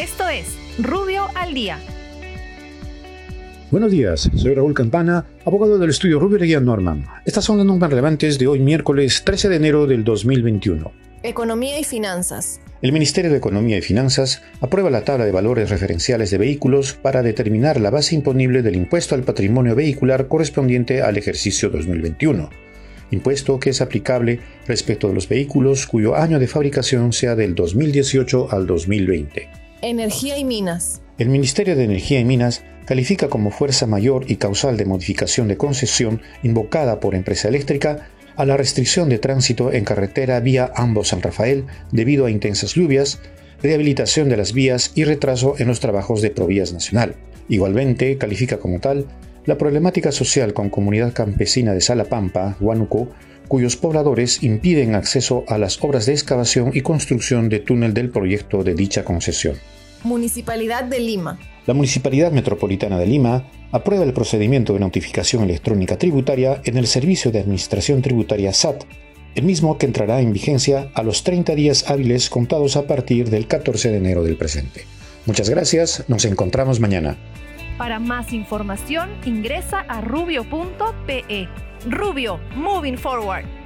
Esto es Rubio al Día. Buenos días, soy Raúl Campana, abogado del estudio Rubio de Guía Norman. Estas son las normas relevantes de hoy miércoles 13 de enero del 2021. Economía y finanzas. El Ministerio de Economía y Finanzas aprueba la tabla de valores referenciales de vehículos para determinar la base imponible del impuesto al patrimonio vehicular correspondiente al ejercicio 2021 impuesto que es aplicable respecto de los vehículos cuyo año de fabricación sea del 2018 al 2020. Energía y minas. El Ministerio de Energía y Minas califica como fuerza mayor y causal de modificación de concesión invocada por empresa eléctrica a la restricción de tránsito en carretera vía Ambos San Rafael debido a intensas lluvias, rehabilitación de las vías y retraso en los trabajos de Provías Nacional. Igualmente califica como tal la problemática social con comunidad campesina de Salapampa, Huánuco, cuyos pobladores impiden acceso a las obras de excavación y construcción de túnel del proyecto de dicha concesión. Municipalidad de Lima. La Municipalidad Metropolitana de Lima aprueba el procedimiento de notificación electrónica tributaria en el Servicio de Administración Tributaria SAT, el mismo que entrará en vigencia a los 30 días hábiles contados a partir del 14 de enero del presente. Muchas gracias, nos encontramos mañana. Para más información ingresa a rubio.pe. Rubio, moving forward.